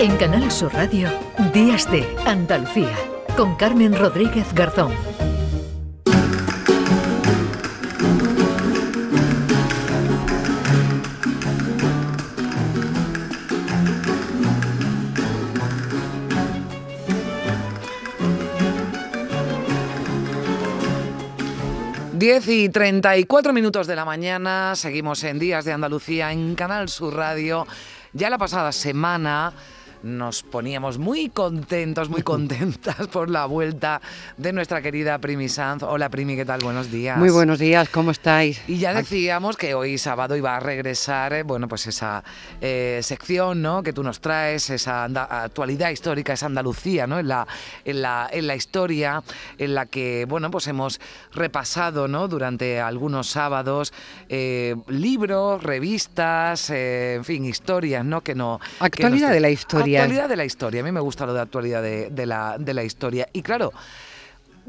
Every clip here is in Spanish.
En Canal Sur Radio, Días de Andalucía, con Carmen Rodríguez Garzón. Diez y 34 minutos de la mañana, seguimos en Días de Andalucía en Canal Sur Radio. Ya la pasada semana nos poníamos muy contentos, muy contentas por la vuelta de nuestra querida Primi Sanz. Hola Primi, ¿qué tal? Buenos días. Muy buenos días, ¿cómo estáis? Y ya decíamos que hoy sábado iba a regresar, eh, bueno, pues esa eh, sección, ¿no? Que tú nos traes, esa actualidad histórica, esa Andalucía, ¿no? En la, en la, en la historia en la que, bueno, pues hemos repasado, ¿no? Durante algunos sábados eh, libros, revistas, en fin, historias, ¿no? Que no. Actualidad de la historia Actualidad de la historia. A mí me gusta lo de actualidad de, la, de la historia. Y claro,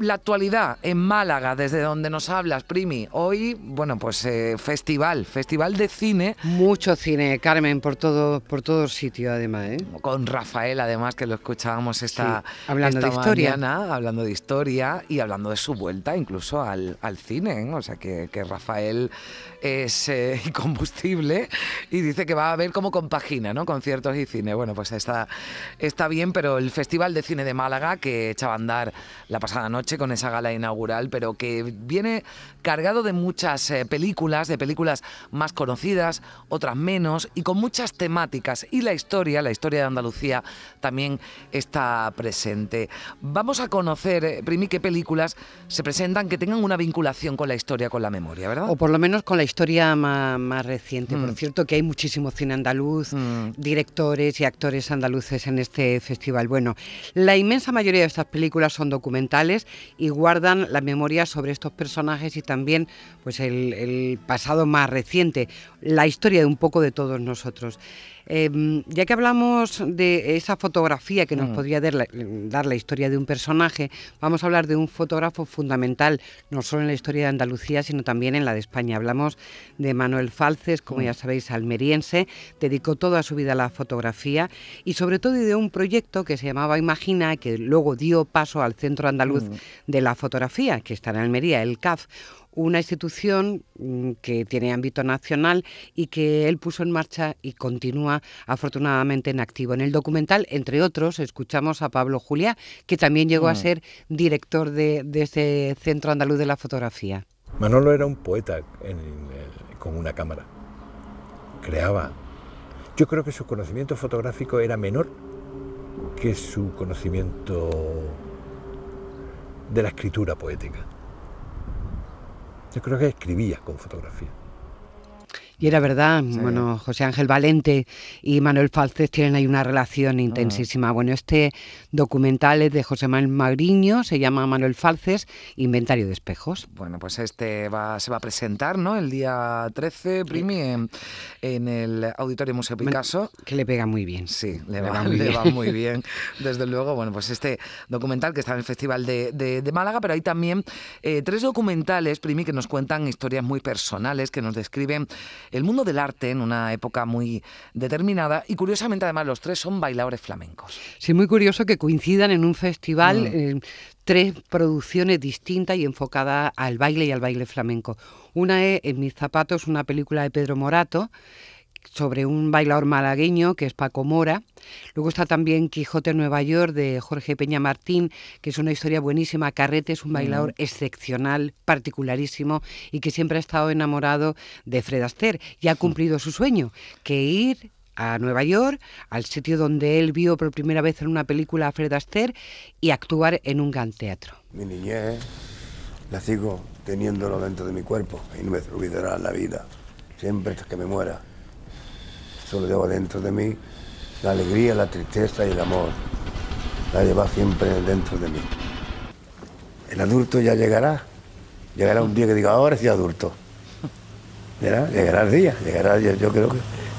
la actualidad en Málaga, desde donde nos hablas, Primi. Hoy, bueno, pues eh, festival, festival de cine. Mucho cine, Carmen, por todo, por todo sitio, además. ¿eh? Con Rafael, además, que lo escuchábamos esta, hablando de historia. hablando de historia y hablando de su vuelta incluso al, cine. ¿eh? O sea, que, que Rafael es eh, incombustible y dice que va a ver cómo compagina, ¿no? Conciertos y cine. Bueno, pues está, está bien, pero el Festival de Cine de Málaga, que echaba a andar la pasada noche con esa gala inaugural, pero que viene cargado de muchas eh, películas, de películas más conocidas, otras menos, y con muchas temáticas. Y la historia, la historia de Andalucía, también está presente. Vamos a conocer, eh, Primi, qué películas se presentan que tengan una vinculación con la historia, con la memoria, ¿verdad? O por lo menos con la historia más, reciente. Por mm. cierto, que hay muchísimo cine andaluz, mm. directores y actores andaluces en este festival. Bueno, la inmensa mayoría de estas películas son documentales y guardan la memoria sobre estos personajes y también pues el pasado más reciente, la historia de un poco de todos nosotros. Em, ya que hablamos de esa fotografía que nos mm. podría dar la, historia de un personaje, vamos a hablar de un fotógrafo fundamental, no solo en la historia de Andalucía, sino también en la de España. Hablamos de Manuel Falces, como mm. ya sabéis, almeriense, dedicó toda su vida a la fotografía y sobre todo de un proyecto que se llamaba Imagina, que luego dio paso al Centro Andaluz mm. de la Fotografía, que está en Almería, el CAF una institución mm, que tiene ámbito nacional y que él puso en marcha y continúa afortunadamente en activo. En el documental, entre otros, escuchamos a Pablo Julia, que también llegó a mm. ser director de, ese Centro Andaluz de la Fotografía. Manolo era un poeta con una cámara. Creaba. Yo creo que su conocimiento fotográfico era menor que su conocimiento de la escritura poética. Yo creo que escribía con fotografía. Y era verdad, bueno, José Ángel Valente y Manuel Falces tienen ahí una relación ah. intensísima. Bueno, este documental es de José Manuel Magriño, se llama Manuel Falces, Inventario de Espejos. Bueno, pues este va, se va a presentar, ¿no? El día 13, Primi, en, el Auditorio Museo Picasso. Que le pega muy bien. Sí, le, va, muy, bien. va muy bien. Desde luego, bueno, pues este documental que está en el Festival de, Málaga, pero hay también eh, tres documentales, Primi, que nos cuentan historias muy personales, que nos describen el mundo del arte en una época muy determinada y curiosamente además los tres son bailadores flamencos. Sí, muy curioso que coincidan en un festival. Mm. Eh, tres producciones distintas y enfocadas al baile y al baile flamenco. Una es En mis zapatos, una película de Pedro Morato, sobre un bailador malagueño que es Paco Mora. Luego está también Quijote Nueva York de Jorge Peña Martín, que es una historia buenísima. Carrete es un bailador excepcional, particularísimo y que siempre ha estado enamorado de Fred Astaire y ha cumplido su sueño, que ir a Nueva York, al sitio donde él vio por primera vez en una película a Fred Astaire y actuar en un gran teatro. Mi niñez la sigo teniéndolo dentro de mi cuerpo y no me olvidará la vida, siempre hasta que me muera. Solo llevo dentro de mí la alegría, la tristeza y el amor. La lleva siempre dentro de mí. El adulto ya llegará. Llegará un día que diga, ahora sí adulto. Llegará, llegará el día, llegará, yo, yo creo que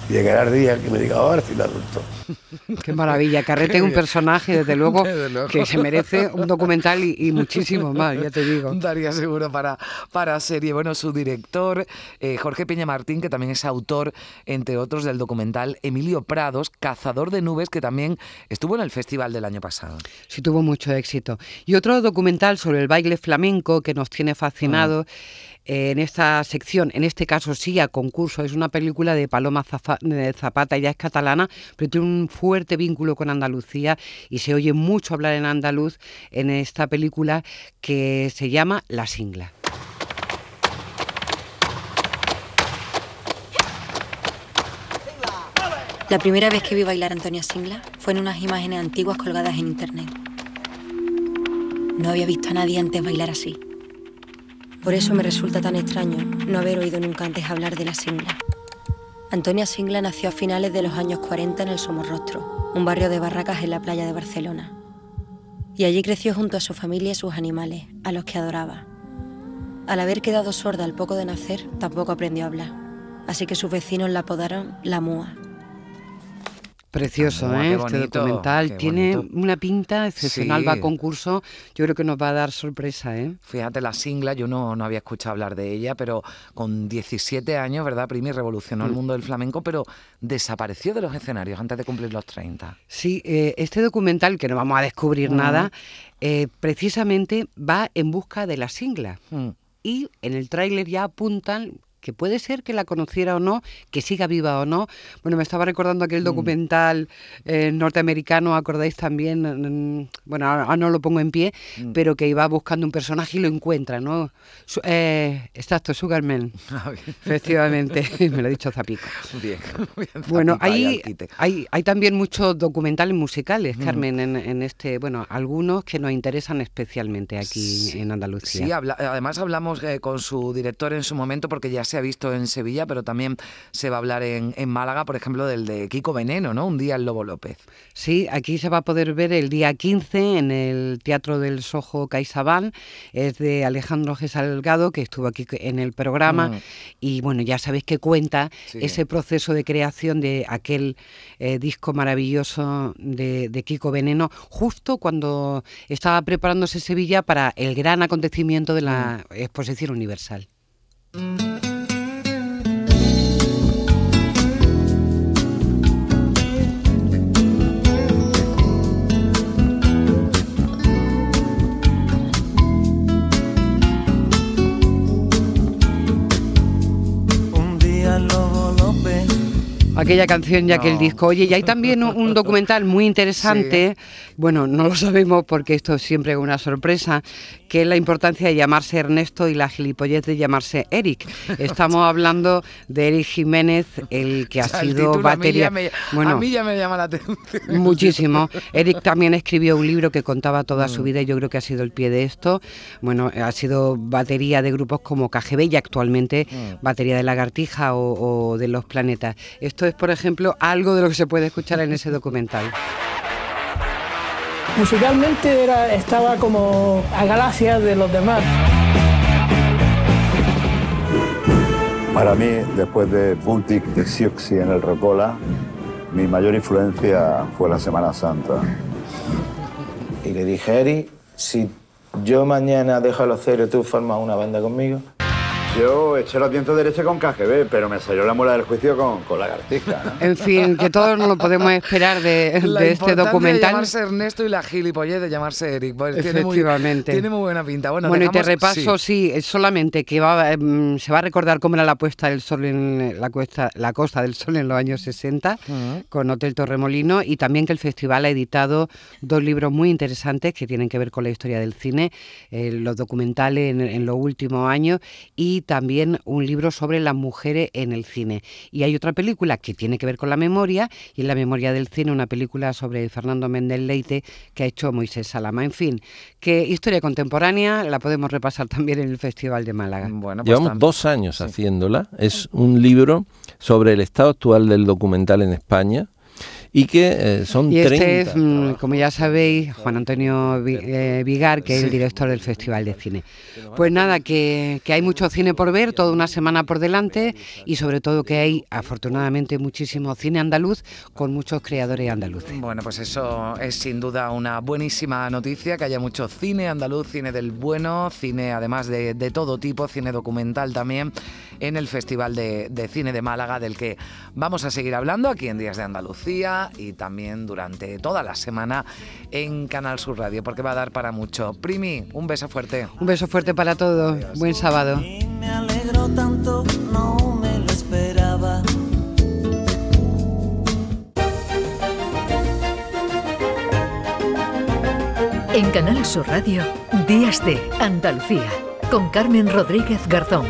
Llegará el día que me diga, ahora la adulto. Qué maravilla. Carrete es un personaje, desde luego, que se merece un documental y, muchísimo más, ya te digo. Daría seguro para, para serie. Bueno, su director, eh, Jorge Peña Martín, que también es autor, entre otros, del documental Emilio Prados, Cazador de Nubes, que también estuvo en el festival del año pasado. Sí, tuvo mucho éxito. Y otro documental sobre el baile flamenco que nos tiene fascinados. Ah en esta sección, en este caso sí a concurso, es una película de Paloma Zapata, ella es catalana, pero tiene un fuerte vínculo con Andalucía y se oye mucho hablar en andaluz en esta película que se llama La Singla. La primera vez que vi bailar a Antonia Singla fue en unas imágenes antiguas colgadas en internet. No había visto a nadie antes bailar así. Por eso me resulta tan extraño no haber oído nunca antes hablar de la Singla. Antonia Singla nació a finales de los años 40 en el Somorrostro, un barrio de barracas en la playa de Barcelona. Y allí creció junto a su familia y sus animales, a los que adoraba. Al haber quedado sorda al poco de nacer, tampoco aprendió a hablar, así que sus vecinos la apodaron La Mua. Precioso, ¿eh? este documental. Tiene una pinta excepcional, va a concurso. Yo creo que nos va a dar sorpresa, ¿eh? Fíjate, la Singla, yo no, no había escuchado hablar de ella, pero con 17 años, ¿verdad? Primi revolucionó el mm. mundo del flamenco, pero desapareció de los escenarios antes de cumplir los 30. Sí, eh, este documental, que no vamos a descubrir mm. nada, eh, precisamente va en busca de la Singla. Mm. Y en el tráiler ya apuntan que puede ser que la conociera o no, que siga viva o no. Bueno, me estaba recordando aquel mm. documental eh, norteamericano, acordáis también, bueno, ahora no lo pongo en pie, mm. pero que iba buscando un personaje y lo encuentra, ¿no? Eh, exacto, Sugarman. Ah, Efectivamente, me lo ha dicho Zapico. Bien, Bueno, hay, hay, hay, también muchos documentales musicales, mm. Carmen, en, este, bueno, algunos que nos interesan especialmente aquí en Andalucía. Sí, además hablamos eh, con su director en su momento porque ya se ha visto en Sevilla, pero también se va a hablar en, Málaga, por ejemplo, del de Kiko Veneno, ¿no? Un día el Lobo López. Sí, aquí se va a poder ver el día 15 en el Teatro del Sojo CaixaBank. Es de Alejandro G. Salgado, que estuvo aquí en el programa. Mm. Y bueno, ya sabéis que cuenta ese proceso de creación de aquel eh, disco maravilloso de, de Kiko Veneno, justo cuando estaba preparándose Sevilla para el gran acontecimiento de la mm. Exposición Universal. Aquella canción ya que el disco. Oye, y hay también un documental muy interesante, bueno, no lo sabemos porque esto es siempre una sorpresa, que es la importancia de llamarse Ernesto y la gilipollez de llamarse Eric. Estamos hablando de Eric Jiménez, el que ha sido batería. bueno, a mí ya me llama la atención. Muchísimo. Eric también escribió un libro que contaba toda su mm. vida y yo creo que ha sido el pie de esto. Bueno, ha sido batería de grupos como KGB y actualmente mm. batería de Lagartija o, o de Los Planetas. Esto es, por ejemplo, algo de lo que se puede escuchar en ese documental. Musicalmente era, estaba como a galaxia de los demás. Para mí, después de Buntic, de Siuxi en el Rocola, mi mayor influencia fue la Semana Santa. Y le dije, Eri, si yo mañana dejo los cero, tú formas una banda conmigo. Yo eché los dientes derecha con KGB, pero me salió la mula del juicio con, con la cartija. En fin, que todos no lo podemos esperar de, este documental. De llamarse Ernesto y la gilipollez de llamarse Eric. Pues Efectivamente. Tiene muy, buena pinta. Bueno, bueno y te repaso, sí. solamente que va, em, se va a recordar cómo era la puesta del sol en la, costa, la costa del sol en los años 60 con Hotel Torremolino y también que el festival ha editado dos libros muy interesantes que tienen que ver con la historia del cine, eh, los documentales en, en los últimos años y también un libro sobre las mujeres en el cine. Y hay otra película que tiene que ver con la memoria, y en la memoria del cine, una película sobre Fernando Méndez Leite que ha hecho Moisés Salama. En fin, que historia contemporánea la podemos repasar también en el Festival de Málaga. Bueno, pues Llevamos dos años haciéndola. Es un libro sobre el estado actual del documental en España y que eh, son y este 30. es, mm, como ya sabéis, Juan Antonio eh, Vigar, que es el director del Festival de Cine. Pues nada, que, que hay mucho cine por ver, toda una semana por delante y sobre todo que hay, afortunadamente, muchísimo cine andaluz con muchos creadores andaluces. Bueno, pues eso es sin duda una buenísima noticia, que haya mucho cine andaluz, cine del bueno, cine además de, de todo tipo, cine documental también, en el Festival de, de Cine de Málaga, del que vamos a seguir hablando aquí en Días de Andalucía y también durante toda la semana en Canal Sur Radio, porque va a dar para mucho. Primi, un beso fuerte. Un beso fuerte para todos. Buen sábado. Me alegro tanto, no me lo esperaba. En Canal Sur Radio, Días de Andalucía, con Carmen Rodríguez Garzón.